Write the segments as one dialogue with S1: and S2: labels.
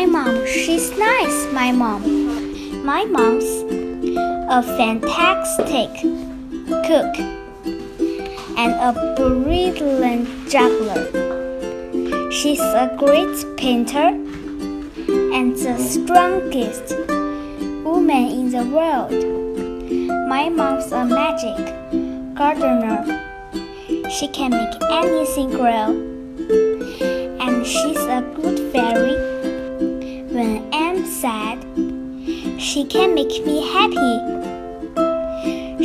S1: My mom, she's nice, my mom. My mom's a fantastic cook and a brilliant juggler. She's a great painter and the strongest woman in the world. My mom's a magic gardener. She can make anything grow. And she's a she can make me happy.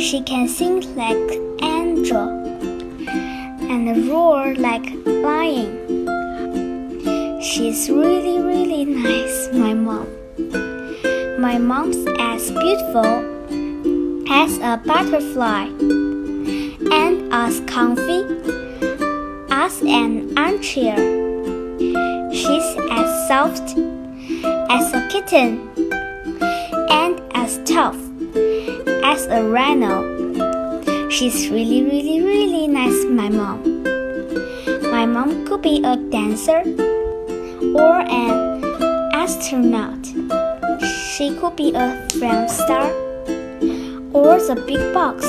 S1: She can sing like angel and roar like lion. She's really, really nice, my mom. My mom's as beautiful as a butterfly and as comfy as an armchair. She's as soft kitten and as tough as a rhino. She's really, really, really nice, my mom. My mom could be a dancer or an astronaut. She could be a film star or the big box.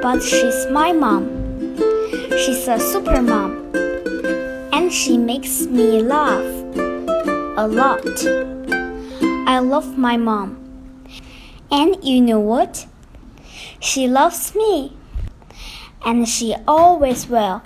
S1: But she's my mom. She's a super mom. And she makes me laugh a lot. I love my mom. And you know what? She loves me. And she always will.